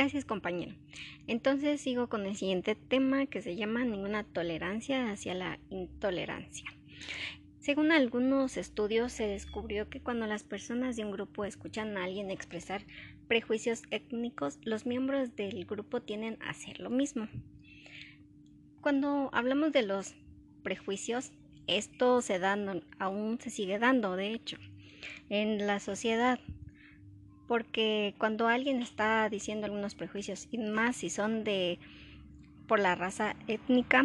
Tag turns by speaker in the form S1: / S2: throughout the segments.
S1: Gracias compañero. Entonces sigo con el siguiente tema que se llama ninguna tolerancia hacia la intolerancia. Según algunos estudios se descubrió que cuando las personas de un grupo escuchan a alguien expresar prejuicios étnicos, los miembros del grupo tienden a hacer lo mismo. Cuando hablamos de los prejuicios, esto se da, aún se sigue dando, de hecho, en la sociedad. Porque cuando alguien está diciendo algunos prejuicios, y más si son de por la raza étnica,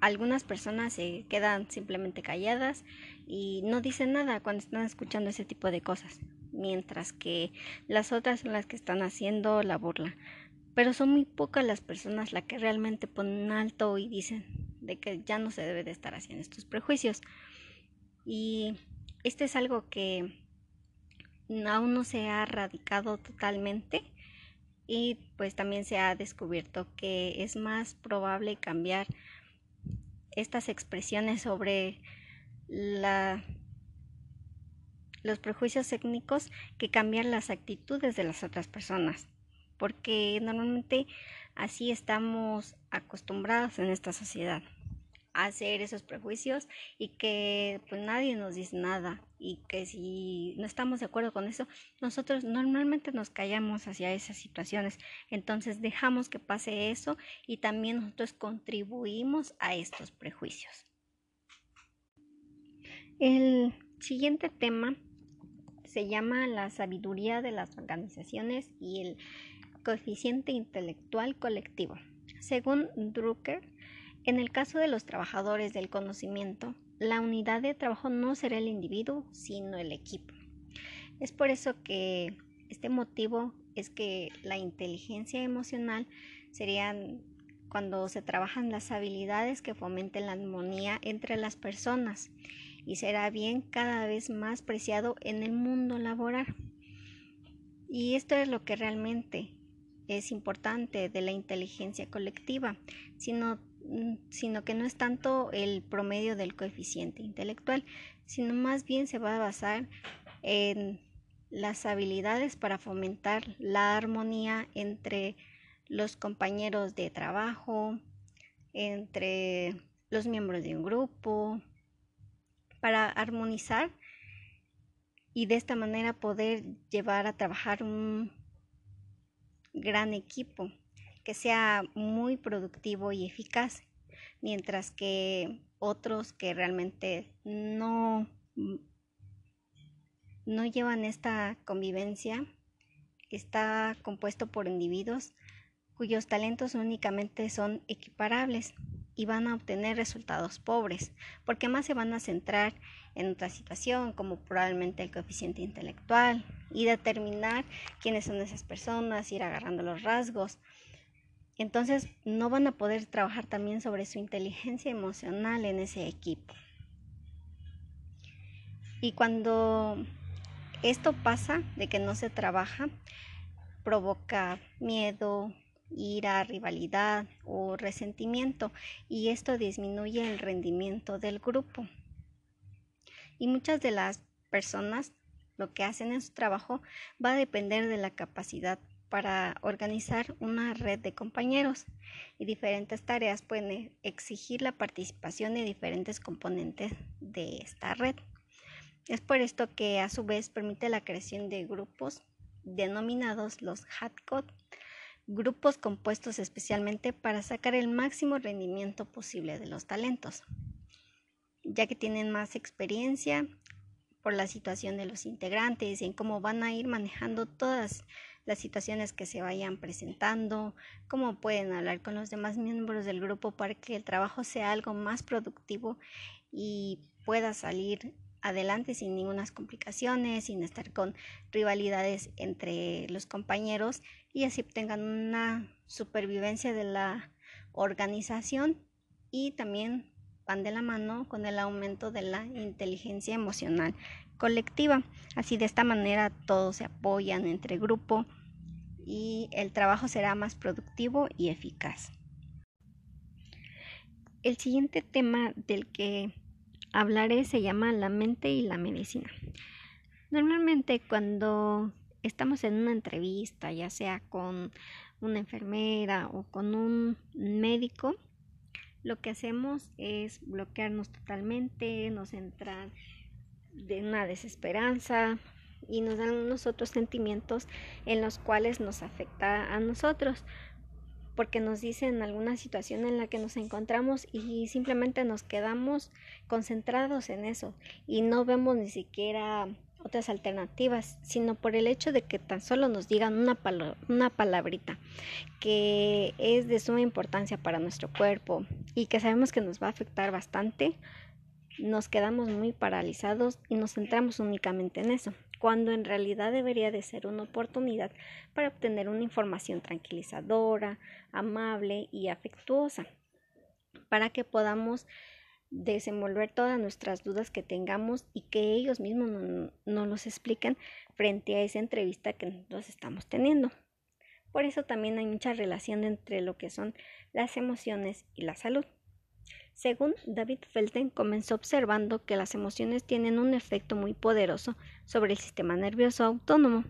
S1: algunas personas se quedan simplemente calladas y no dicen nada cuando están escuchando ese tipo de cosas, mientras que las otras son las que están haciendo la burla. Pero son muy pocas las personas las que realmente ponen alto y dicen de que ya no se debe de estar haciendo estos prejuicios. Y este es algo que aún no se ha erradicado totalmente y pues también se ha descubierto que es más probable cambiar estas expresiones sobre la, los prejuicios étnicos que cambiar las actitudes de las otras personas, porque normalmente así estamos acostumbrados en esta sociedad hacer esos prejuicios y que pues nadie nos dice nada y que si no estamos de acuerdo con eso, nosotros normalmente nos callamos hacia esas situaciones. Entonces dejamos que pase eso y también nosotros contribuimos a estos prejuicios. El siguiente tema se llama la sabiduría de las organizaciones y el coeficiente intelectual colectivo. Según Drucker, en el caso de los trabajadores del conocimiento, la unidad de trabajo no será el individuo, sino el equipo. Es por eso que este motivo es que la inteligencia emocional serían cuando se trabajan las habilidades que fomenten la armonía entre las personas y será bien cada vez más preciado en el mundo laboral. Y esto es lo que realmente es importante de la inteligencia colectiva, sino sino que no es tanto el promedio del coeficiente intelectual, sino más bien se va a basar en las habilidades para fomentar la armonía entre los compañeros de trabajo, entre los miembros de un grupo, para armonizar y de esta manera poder llevar a trabajar un gran equipo que sea muy productivo y eficaz, mientras que otros que realmente no, no llevan esta convivencia está compuesto por individuos cuyos talentos únicamente son equiparables y van a obtener resultados pobres, porque más se van a centrar en otra situación, como probablemente el coeficiente intelectual, y determinar quiénes son esas personas, ir agarrando los rasgos, entonces no van a poder trabajar también sobre su inteligencia emocional en ese equipo. Y cuando esto pasa, de que no se trabaja, provoca miedo, ira, rivalidad o resentimiento y esto disminuye el rendimiento del grupo. Y muchas de las personas lo que hacen en su trabajo va a depender de la capacidad para organizar una red de compañeros y diferentes tareas pueden exigir la participación de diferentes componentes de esta red. Es por esto que a su vez permite la creación de grupos denominados los HATCOD, grupos compuestos especialmente para sacar el máximo rendimiento posible de los talentos, ya que tienen más experiencia por la situación de los integrantes y en cómo van a ir manejando todas las situaciones que se vayan presentando, cómo pueden hablar con los demás miembros del grupo para que el trabajo sea algo más productivo y pueda salir adelante sin ninguna complicaciones, sin estar con rivalidades entre los compañeros y así tengan una supervivencia de la organización y también van de la mano con el aumento de la inteligencia emocional colectiva. Así de esta manera todos se apoyan entre grupo y el trabajo será más productivo y eficaz. El siguiente tema del que hablaré se llama la mente y la medicina. Normalmente cuando estamos en una entrevista, ya sea con una enfermera o con un médico, lo que hacemos es bloquearnos totalmente, nos entran de una desesperanza y nos dan unos otros sentimientos en los cuales nos afecta a nosotros porque nos dicen alguna situación en la que nos encontramos y simplemente nos quedamos concentrados en eso y no vemos ni siquiera otras alternativas, sino por el hecho de que tan solo nos digan una, una palabrita que es de suma importancia para nuestro cuerpo y que sabemos que nos va a afectar bastante, nos quedamos muy paralizados y nos centramos únicamente en eso, cuando en realidad debería de ser una oportunidad para obtener una información tranquilizadora, amable y afectuosa, para que podamos desenvolver todas nuestras dudas que tengamos y que ellos mismos nos no los expliquen frente a esa entrevista que nosotros estamos teniendo. Por eso también hay mucha relación entre lo que son las emociones y la salud. Según David Felten, comenzó observando que las emociones tienen un efecto muy poderoso sobre el sistema nervioso autónomo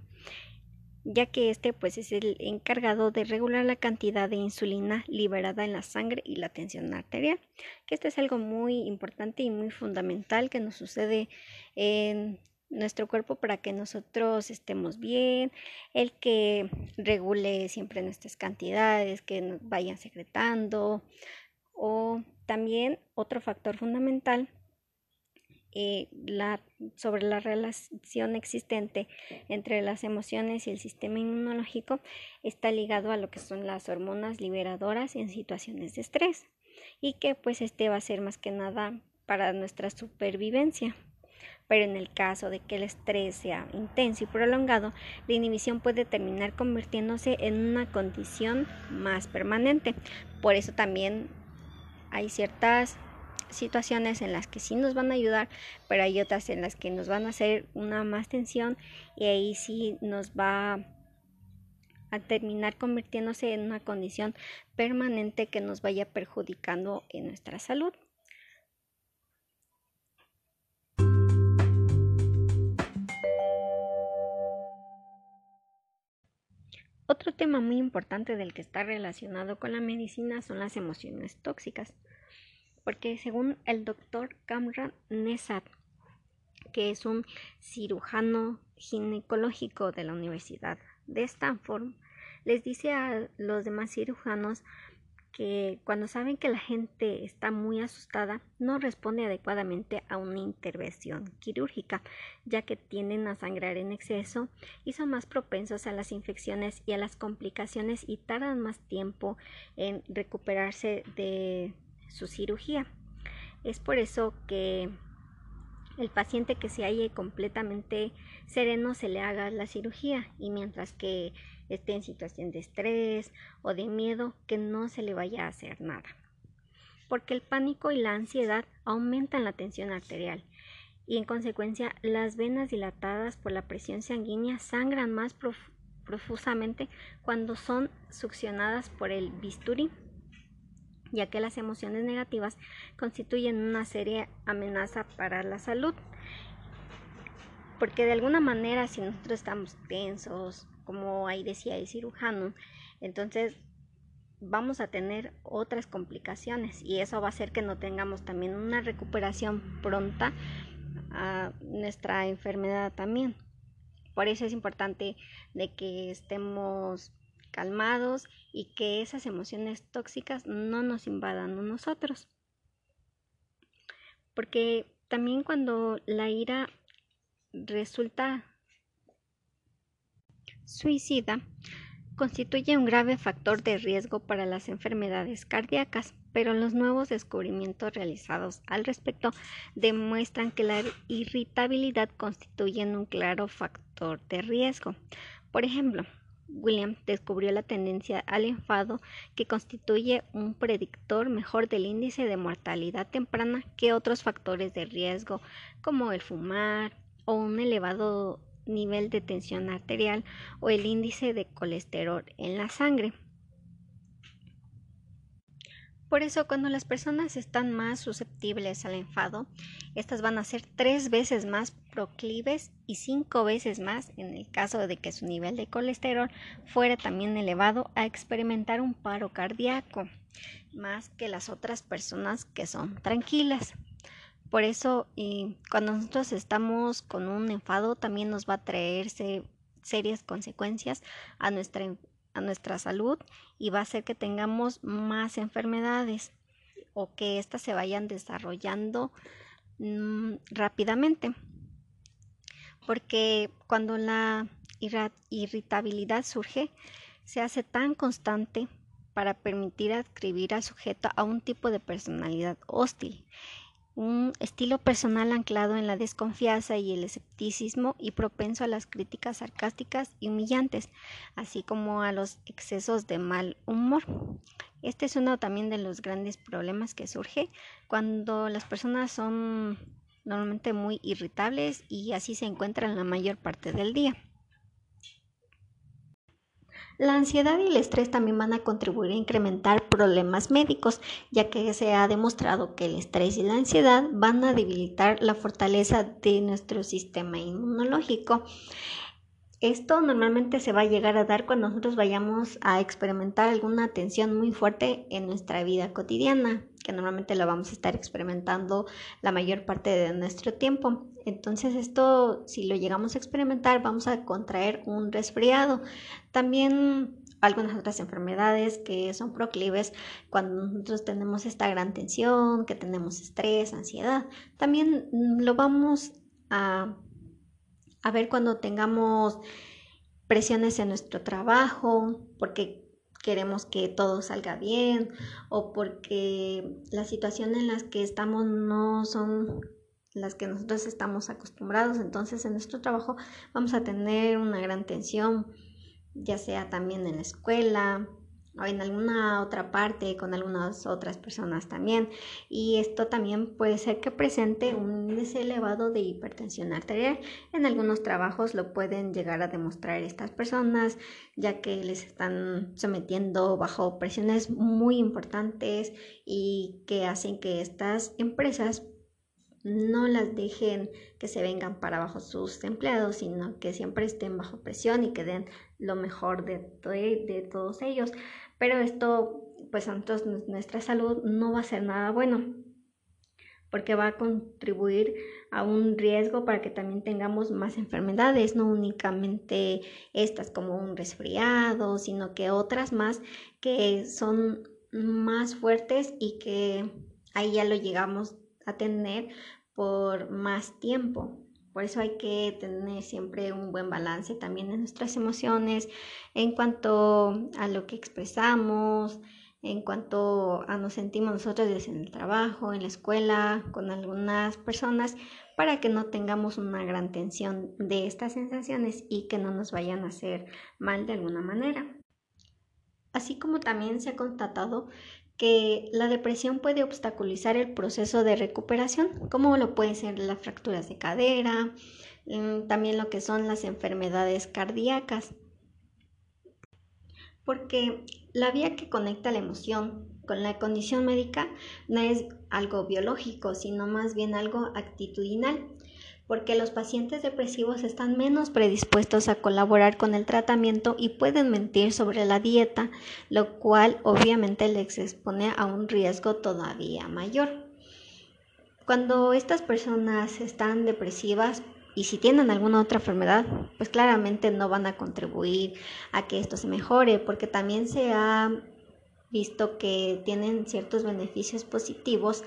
S1: ya que este pues es el encargado de regular la cantidad de insulina liberada en la sangre y la tensión arterial, que esto es algo muy importante y muy fundamental que nos sucede en nuestro cuerpo para que nosotros estemos bien, el que regule siempre nuestras cantidades, que nos vayan secretando o también otro factor fundamental eh, la, sobre la relación existente entre las emociones y el sistema inmunológico está ligado a lo que son las hormonas liberadoras en situaciones de estrés y que pues este va a ser más que nada para nuestra supervivencia. Pero en el caso de que el estrés sea intenso y prolongado, la inhibición puede terminar convirtiéndose en una condición más permanente. Por eso también hay ciertas situaciones en las que sí nos van a ayudar, pero hay otras en las que nos van a hacer una más tensión y ahí sí nos va a terminar convirtiéndose en una condición permanente que nos vaya perjudicando en nuestra salud. Otro tema muy importante del que está relacionado con la medicina son las emociones tóxicas porque según el doctor Kamran Nesat, que es un cirujano ginecológico de la Universidad de Stanford, les dice a los demás cirujanos que cuando saben que la gente está muy asustada, no responde adecuadamente a una intervención quirúrgica, ya que tienden a sangrar en exceso y son más propensos a las infecciones y a las complicaciones y tardan más tiempo en recuperarse de su cirugía. Es por eso que el paciente que se halle completamente sereno se le haga la cirugía y mientras que esté en situación de estrés o de miedo que no se le vaya a hacer nada. Porque el pánico y la ansiedad aumentan la tensión arterial y en consecuencia las venas dilatadas por la presión sanguínea sangran más profusamente cuando son succionadas por el bisturí ya que las emociones negativas constituyen una seria amenaza para la salud. Porque de alguna manera si nosotros estamos tensos, como ahí decía el cirujano, entonces vamos a tener otras complicaciones y eso va a hacer que no tengamos también una recuperación pronta a nuestra enfermedad también. Por eso es importante de que estemos calmados y que esas emociones tóxicas no nos invadan a nosotros. Porque también cuando la ira resulta suicida, constituye un grave factor de riesgo para las enfermedades cardíacas, pero los nuevos descubrimientos realizados al respecto demuestran que la irritabilidad constituye un claro factor de riesgo. Por ejemplo, William descubrió la tendencia al enfado que constituye un predictor mejor del índice de mortalidad temprana que otros factores de riesgo como el fumar o un elevado nivel de tensión arterial o el índice de colesterol en la sangre. Por eso cuando las personas están más susceptibles al enfado, estas van a ser tres veces más proclives y cinco veces más en el caso de que su nivel de colesterol fuera también elevado a experimentar un paro cardíaco, más que las otras personas que son tranquilas. Por eso, cuando nosotros estamos con un enfado, también nos va a traerse serias consecuencias a nuestra, a nuestra salud y va a hacer que tengamos más enfermedades o que éstas se vayan desarrollando mm, rápidamente. Porque cuando la irritabilidad surge, se hace tan constante para permitir adscribir al sujeto a un tipo de personalidad hostil un estilo personal anclado en la desconfianza y el escepticismo y propenso a las críticas sarcásticas y humillantes, así como a los excesos de mal humor. Este es uno también de los grandes problemas que surge cuando las personas son normalmente muy irritables y así se encuentran la mayor parte del día. La ansiedad y el estrés también van a contribuir a incrementar problemas médicos, ya que se ha demostrado que el estrés y la ansiedad van a debilitar la fortaleza de nuestro sistema inmunológico. Esto normalmente se va a llegar a dar cuando nosotros vayamos a experimentar alguna tensión muy fuerte en nuestra vida cotidiana, que normalmente lo vamos a estar experimentando la mayor parte de nuestro tiempo. Entonces esto, si lo llegamos a experimentar, vamos a contraer un resfriado. También algunas otras enfermedades que son proclives cuando nosotros tenemos esta gran tensión, que tenemos estrés, ansiedad. También lo vamos a a ver cuando tengamos presiones en nuestro trabajo, porque queremos que todo salga bien o porque las situaciones en las que estamos no son las que nosotros estamos acostumbrados, entonces en nuestro trabajo vamos a tener una gran tensión, ya sea también en la escuela, o en alguna otra parte con algunas otras personas también. Y esto también puede ser que presente un índice elevado de hipertensión arterial. En algunos trabajos lo pueden llegar a demostrar estas personas, ya que les están sometiendo bajo presiones muy importantes y que hacen que estas empresas no las dejen que se vengan para abajo sus empleados, sino que siempre estén bajo presión y que den lo mejor de, de todos ellos. Pero esto, pues a nuestra salud no va a ser nada bueno, porque va a contribuir a un riesgo para que también tengamos más enfermedades, no únicamente estas como un resfriado, sino que otras más que son más fuertes y que ahí ya lo llegamos a tener por más tiempo. Por eso hay que tener siempre un buen balance también en nuestras emociones en cuanto a lo que expresamos, en cuanto a nos sentimos nosotros en el trabajo, en la escuela, con algunas personas, para que no tengamos una gran tensión de estas sensaciones y que no nos vayan a hacer mal de alguna manera. Así como también se ha constatado que la depresión puede obstaculizar el proceso de recuperación, como lo pueden ser las fracturas de cadera, mm, también lo que son las enfermedades cardíacas. Porque la vía que conecta la emoción con la condición médica no es algo biológico, sino más bien algo actitudinal porque los pacientes depresivos están menos predispuestos a colaborar con el tratamiento y pueden mentir sobre la dieta, lo cual obviamente les expone a un riesgo todavía mayor. Cuando estas personas están depresivas y si tienen alguna otra enfermedad, pues claramente no van a contribuir a que esto se mejore, porque también se ha visto que tienen ciertos beneficios positivos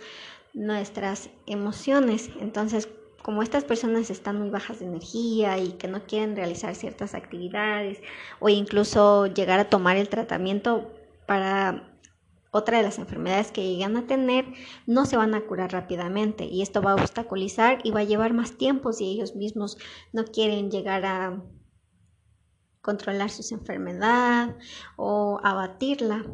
S1: nuestras emociones. Entonces, como estas personas están muy bajas de energía y que no quieren realizar ciertas actividades o incluso llegar a tomar el tratamiento para otra de las enfermedades que llegan a tener, no se van a curar rápidamente y esto va a obstaculizar y va a llevar más tiempo si ellos mismos no quieren llegar a controlar su enfermedad o abatirla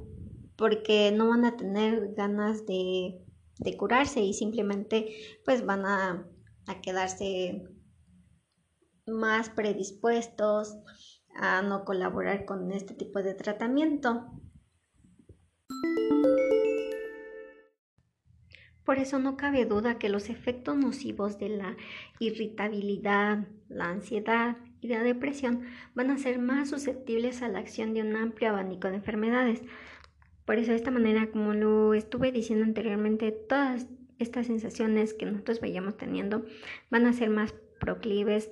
S1: porque no van a tener ganas de, de curarse y simplemente pues van a a quedarse más predispuestos a no colaborar con este tipo de tratamiento. Por eso no cabe duda que los efectos nocivos de la irritabilidad, la ansiedad y la depresión van a ser más susceptibles a la acción de un amplio abanico de enfermedades. Por eso de esta manera, como lo estuve diciendo anteriormente, todas estas sensaciones que nosotros vayamos teniendo van a ser más proclives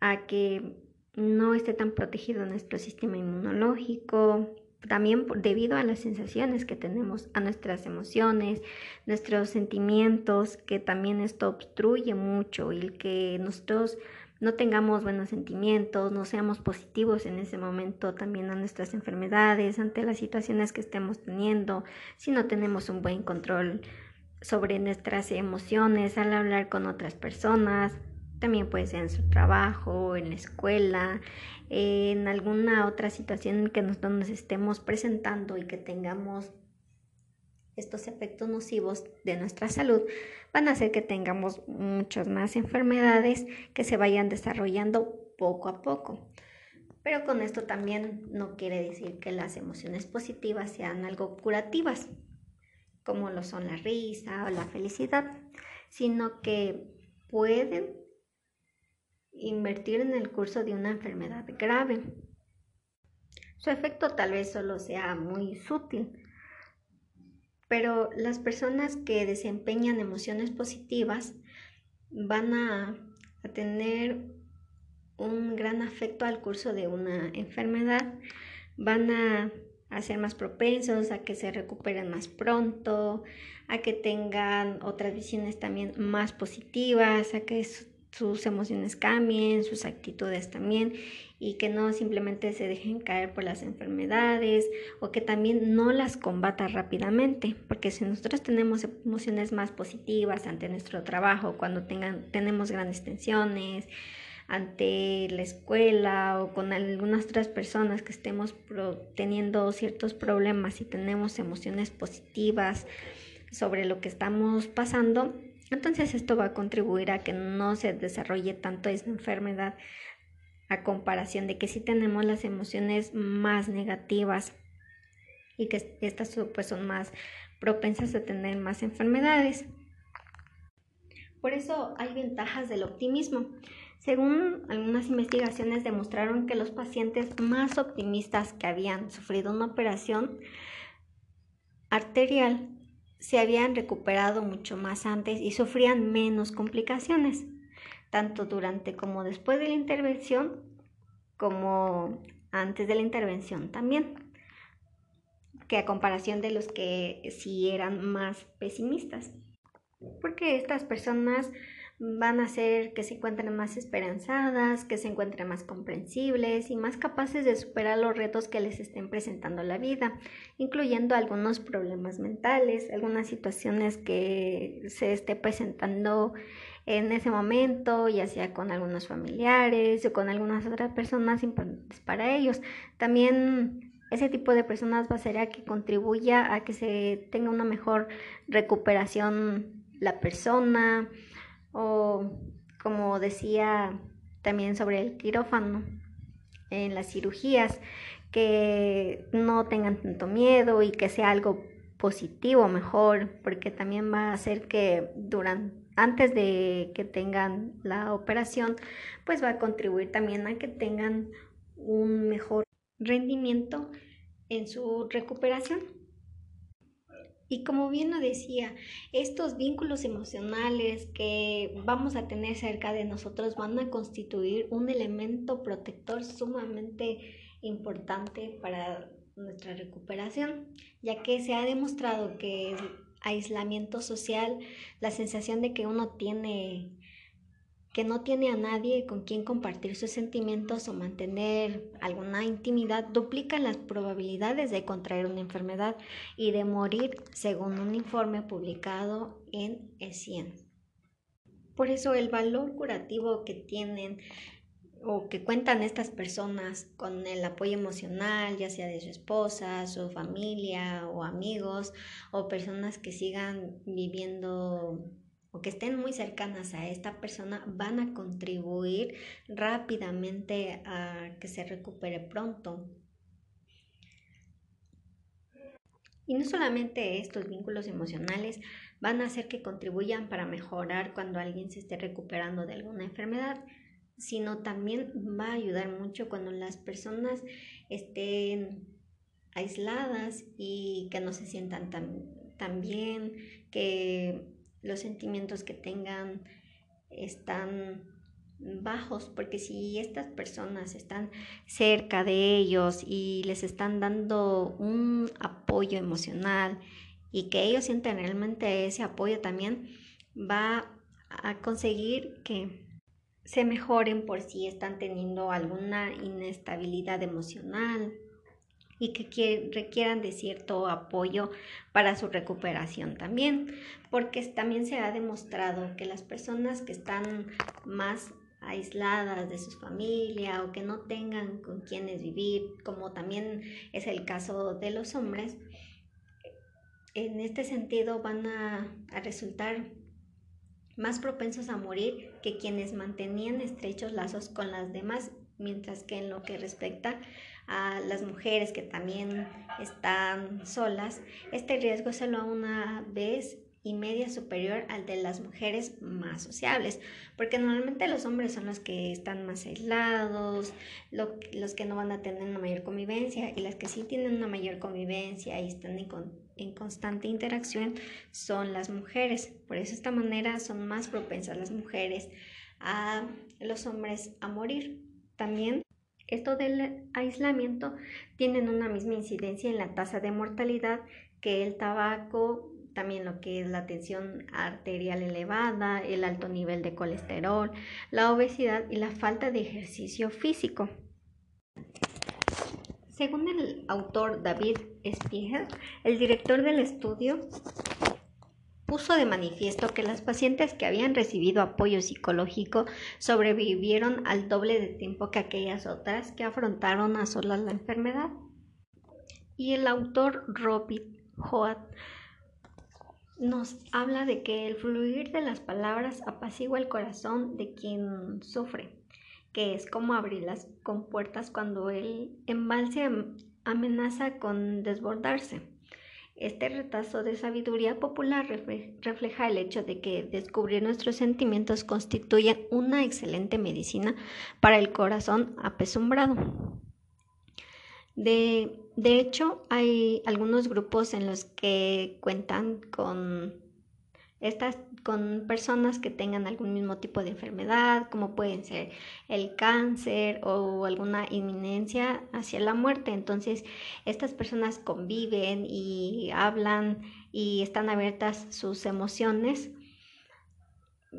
S1: a que no esté tan protegido nuestro sistema inmunológico, también debido a las sensaciones que tenemos, a nuestras emociones, nuestros sentimientos, que también esto obstruye mucho y que nosotros no tengamos buenos sentimientos, no seamos positivos en ese momento también a nuestras enfermedades, ante las situaciones que estemos teniendo, si no tenemos un buen control sobre nuestras emociones al hablar con otras personas, también puede ser en su trabajo, en la escuela, en alguna otra situación en que nosotros nos estemos presentando y que tengamos estos efectos nocivos de nuestra salud, van a hacer que tengamos muchas más enfermedades que se vayan desarrollando poco a poco. Pero con esto también no quiere decir que las emociones positivas sean algo curativas, como lo son la risa o la felicidad, sino que pueden invertir en el curso de una enfermedad grave. Su efecto tal vez solo sea muy sutil, pero las personas que desempeñan emociones positivas van a, tener un gran afecto al curso de una enfermedad, van a, a ser más propensos a que se recuperen más pronto, a que tengan otras visiones también más positivas, a que sus emociones cambien, sus actitudes también y que no simplemente se dejen caer por las enfermedades o que también no las combata rápidamente, porque si nosotros tenemos emociones más positivas ante nuestro trabajo, cuando tengan, tenemos grandes tensiones, ante la escuela o con algunas otras personas que estemos teniendo ciertos problemas y tenemos emociones positivas sobre lo que estamos pasando, entonces esto va a contribuir a que no se desarrolle tanto esta enfermedad a comparación de que si tenemos las emociones más negativas y que estas pues son más propensas a tener más enfermedades. Por eso hay ventajas del optimismo. Según algunas investigaciones demostraron que los pacientes más optimistas que habían sufrido una operación arterial se habían recuperado mucho más antes y sufrían menos complicaciones, tanto durante como después de la intervención, como antes de la intervención también, que a comparación de los que sí eran más pesimistas. Porque estas personas van a hacer que se encuentren más esperanzadas, que se encuentren más comprensibles y más capaces de superar los retos que les estén presentando la vida, incluyendo algunos problemas mentales, algunas situaciones que se esté presentando en ese momento, ya sea con algunos familiares o con algunas otras personas importantes para ellos. También ese tipo de personas va a ser a que contribuya a que se tenga una mejor recuperación la persona, o como decía también sobre el quirófano en las cirugías, que no tengan tanto miedo y que sea algo positivo mejor, porque también va a hacer que durante antes de que tengan la operación, pues va a contribuir también a que tengan un mejor rendimiento en su recuperación. Y como bien lo decía, estos vínculos emocionales que vamos a tener cerca de nosotros van a constituir un elemento protector sumamente importante para nuestra recuperación, ya que se ha demostrado que el aislamiento social, la sensación de que uno tiene que no tiene a nadie con quien compartir sus sentimientos o mantener alguna intimidad, duplican las probabilidades de contraer una enfermedad y de morir, según un informe publicado en ESIEN. Por eso el valor curativo que tienen o que cuentan estas personas con el apoyo emocional, ya sea de su esposa, su familia o amigos o personas que sigan viviendo que estén muy cercanas a esta persona van a contribuir rápidamente a que se recupere pronto. Y no solamente estos vínculos emocionales van a hacer que contribuyan para mejorar cuando alguien se esté recuperando de alguna enfermedad, sino también va a ayudar mucho cuando las personas estén aisladas y que no se sientan tan, bien, que los sentimientos que tengan están bajos, porque si estas personas están cerca de ellos y les están dando un apoyo emocional y que ellos sienten realmente ese apoyo también, va a conseguir que se mejoren por si están teniendo alguna inestabilidad emocional y que requieran de cierto apoyo para su recuperación también, porque también se ha demostrado que las personas que están más aisladas de su familia o que no tengan con quienes vivir, como también es el caso de los hombres, en este sentido van a, a resultar más propensos a morir que quienes mantenían estrechos lazos con las demás, mientras que en lo que respecta a las mujeres que también están solas, este riesgo es solo una vez y media superior al de las mujeres más sociables, porque normalmente los hombres son los que están más aislados, los que no van a tener una mayor convivencia y las que sí tienen una mayor convivencia y están en, constante interacción son las mujeres. Por eso de esta manera son más propensas las mujeres a los hombres a morir. También esto del aislamiento tienen una misma incidencia en la tasa de mortalidad que el tabaco, también lo que es la tensión arterial elevada, el alto nivel de colesterol, la obesidad y la falta de ejercicio físico. Según el autor David Spiegel, el director del estudio, puso de manifiesto que las pacientes que habían recibido apoyo psicológico sobrevivieron al doble de tiempo que aquellas otras que afrontaron a solas la enfermedad. Y el autor Robert Hoat nos habla de que el fluir de las palabras apacigua el corazón de quien sufre, que es como abrir las compuertas cuando el embalse amenaza con desbordarse. Este retazo de sabiduría popular refleja el hecho de que descubrir nuestros sentimientos constituye una excelente medicina para el corazón apesumbrado. De, de hecho, hay algunos grupos en los que cuentan con estas con personas que tengan algún mismo tipo de enfermedad, como pueden ser el cáncer o alguna inminencia hacia la muerte. Entonces, estas personas conviven y hablan y están abiertas sus emociones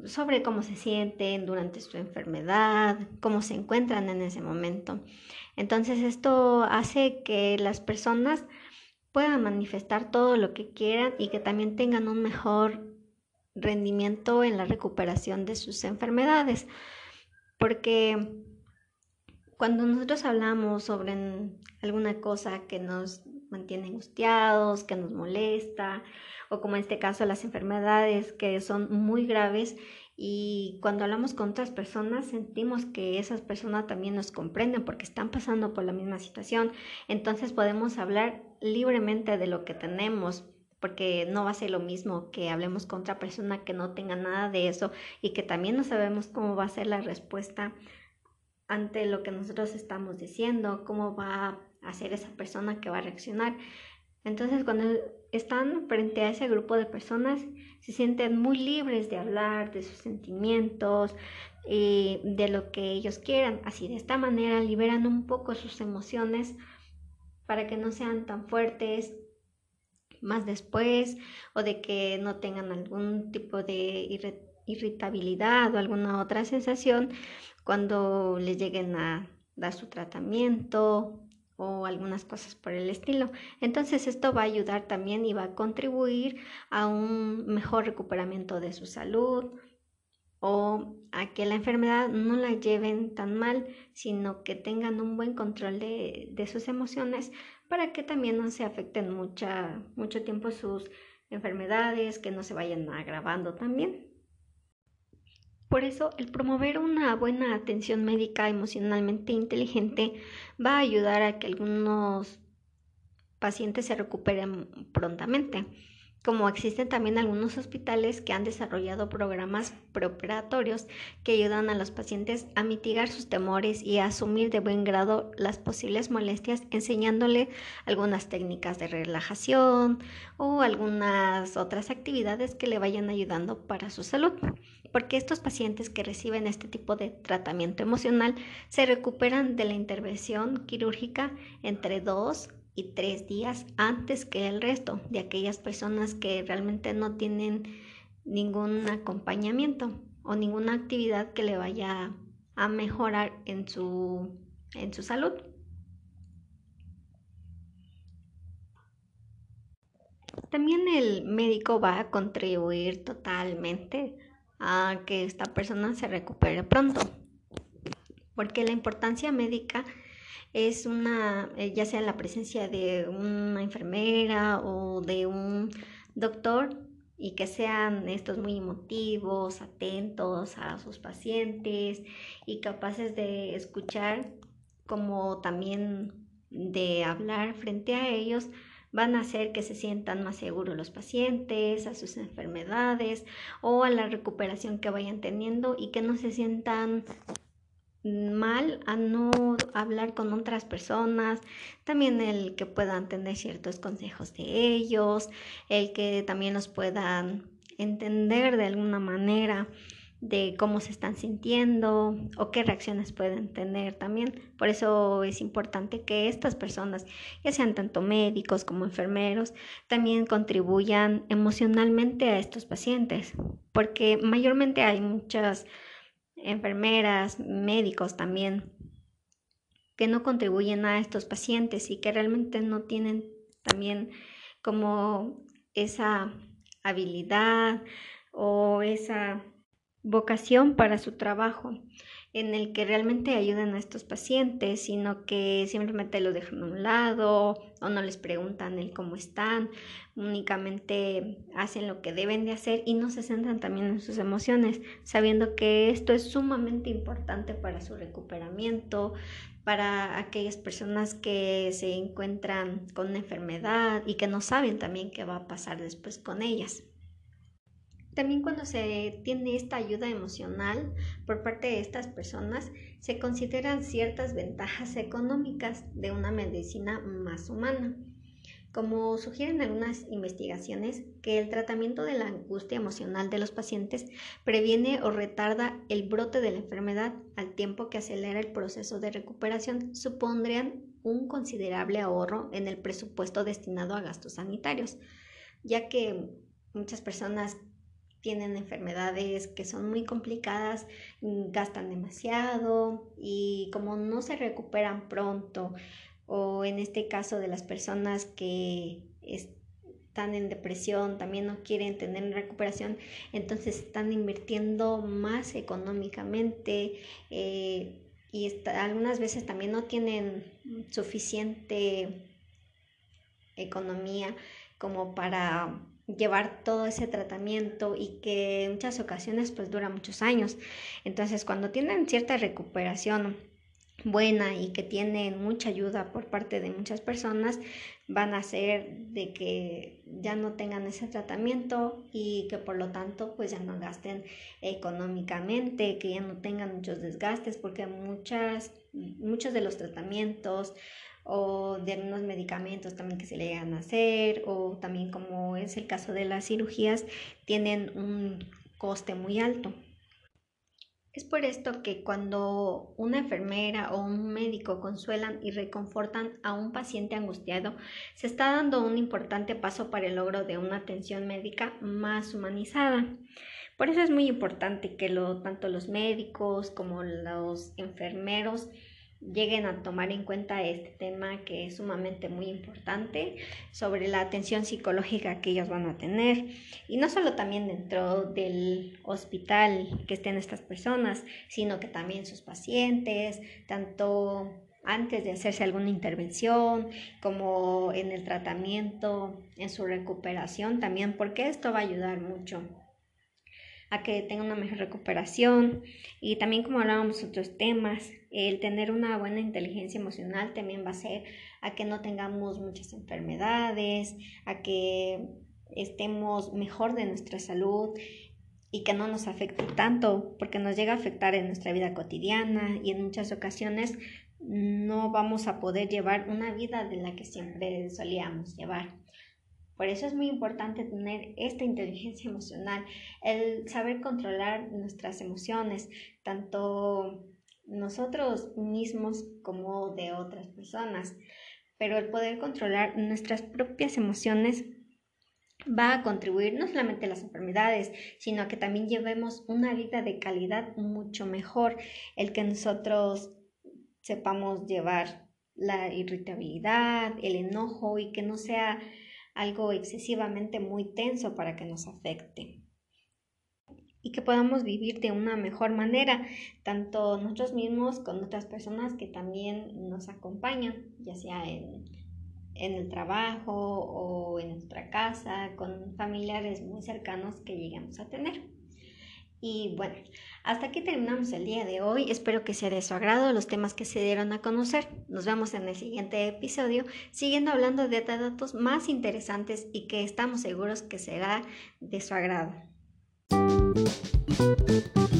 S1: sobre cómo se sienten durante su enfermedad, cómo se encuentran en ese momento. Entonces, esto hace que las personas puedan manifestar todo lo que quieran y que también tengan un mejor rendimiento en la recuperación de sus enfermedades. Porque cuando nosotros hablamos sobre alguna cosa que nos mantiene angustiados, que nos molesta, o como en este caso las enfermedades que son muy graves y cuando hablamos con otras personas sentimos que esas personas también nos comprenden porque están pasando por la misma situación, entonces podemos hablar libremente de lo que tenemos, porque no va a ser lo mismo que hablemos con otra persona que no tenga nada de eso y que también no sabemos cómo va a ser la respuesta ante lo que nosotros estamos diciendo, cómo va a ser esa persona que va a reaccionar. Entonces, cuando están frente a ese grupo de personas, se sienten muy libres de hablar de sus sentimientos, y de lo que ellos quieran. Así, de esta manera, liberan un poco sus emociones para que no sean tan fuertes más después o de que no tengan algún tipo de irritabilidad o alguna otra sensación cuando les lleguen a dar su tratamiento o algunas cosas por el estilo. Entonces esto va a ayudar también y va a contribuir a un mejor recuperamiento de su salud o a que la enfermedad no la lleven tan mal, sino que tengan un buen control de, de sus emociones para que también no se afecten mucho tiempo sus enfermedades, que no se vayan agravando también. Por eso, el promover una buena atención médica emocionalmente inteligente va a ayudar a que algunos pacientes se recuperen prontamente como existen también algunos hospitales que han desarrollado programas preoperatorios que ayudan a los pacientes a mitigar sus temores y a asumir de buen grado las posibles molestias, enseñándole algunas técnicas de relajación o algunas otras actividades que le vayan ayudando para su salud. Porque estos pacientes que reciben este tipo de tratamiento emocional se recuperan de la intervención quirúrgica entre tres días antes que el resto de aquellas personas que realmente no tienen ningún acompañamiento o ninguna actividad que le vaya a mejorar en su, en su salud. También el médico va a contribuir totalmente a que esta persona se recupere pronto, porque la importancia médica es una, eh, ya sea la presencia de una enfermera o de un doctor y que sean estos muy emotivos, atentos a sus pacientes y capaces de escuchar como también de hablar frente a ellos van a hacer que se sientan más seguros los pacientes, a sus enfermedades o a la recuperación que vayan teniendo y que no se sientan mal a no hablar con otras personas, también el que puedan tener ciertos consejos de ellos, el que también los puedan entender de alguna manera de cómo se están sintiendo o qué reacciones pueden tener también. Por eso es importante que estas personas, ya sean tanto médicos como enfermeros, también contribuyan emocionalmente a estos pacientes, porque mayormente hay muchas enfermeras, médicos también, que no contribuyen a estos pacientes y que realmente no tienen también como esa habilidad o esa vocación para su trabajo en el que realmente ayudan a estos pacientes, sino que simplemente lo dejan a un lado o no les preguntan el cómo están, únicamente hacen lo que deben de hacer y no se centran también en sus emociones, sabiendo que esto es sumamente importante para su recuperamiento, para aquellas personas que se encuentran con una enfermedad y que no saben también qué va a pasar después con ellas. También cuando se tiene esta ayuda emocional por parte de estas personas, se consideran ciertas ventajas económicas de una medicina más humana. Como sugieren algunas investigaciones, que el tratamiento de la angustia emocional de los pacientes previene o retarda el brote de la enfermedad al tiempo que acelera el proceso de recuperación, supondrían un considerable ahorro en el presupuesto destinado a gastos sanitarios, ya que muchas personas tienen enfermedades que son muy complicadas, mm, gastan demasiado y como no se recuperan pronto o en este caso de las personas que están en depresión, también no quieren tener recuperación, entonces están invirtiendo más económicamente eh, y algunas veces también no tienen suficiente economía como para llevar todo ese tratamiento y que en muchas ocasiones pues dura muchos años. Entonces cuando tienen cierta recuperación buena y que tienen mucha ayuda por parte de muchas personas, van a hacer de que ya no tengan ese tratamiento y que por lo tanto pues ya no gasten económicamente, que ya no tengan muchos desgastes porque muchas, muchos de los tratamientos o de algunos medicamentos también que se le llegan a hacer o también como es el caso de las cirugías tienen un coste muy alto. Es por esto que cuando una enfermera o un médico consuelan y reconfortan a un paciente angustiado, se está dando un importante paso para el logro de una atención médica más humanizada. Por eso es muy importante que lo, tanto los médicos como los enfermeros lleguen a tomar en cuenta este tema que es sumamente muy importante sobre la atención psicológica que ellos van a tener. Y no solo también dentro del hospital que estén estas personas sino que también sus pacientes tanto antes de hacerse alguna intervención como en el tratamiento en su recuperación también porque esto va a ayudar mucho a que tenga una mejor recuperación. Y también como hablábamos otros temas, el tener una buena inteligencia emocional también va a ser a que no tengamos muchas enfermedades, a que estemos mejor de nuestra salud y que no nos afecte tanto, porque nos llega a afectar en nuestra vida cotidiana y en muchas ocasiones no vamos a poder llevar una vida de la que siempre solíamos llevar. Por eso es muy importante tener esta inteligencia emocional, el saber controlar nuestras emociones, tanto nosotros mismos como de otras personas. Pero el poder controlar nuestras propias emociones va a contribuir no solamente a las enfermedades, sino a que también llevemos una vida de calidad mucho mejor, el que nosotros sepamos llevar la irritabilidad, el enojo y que no sea algo excesivamente muy tenso para que nos afecte y que podamos vivir de una mejor manera, tanto nosotros mismos con otras personas que también nos acompañan, ya sea en en el trabajo o en nuestra casa, con familiares muy cercanos que lleguemos a tener. Y bueno, hasta aquí terminamos el día de hoy. Espero que sea de su agrado los temas que se dieron a conocer. Nos vemos en el siguiente episodio, siguiendo hablando de datos más interesantes y que estamos seguros que será de su agrado. Música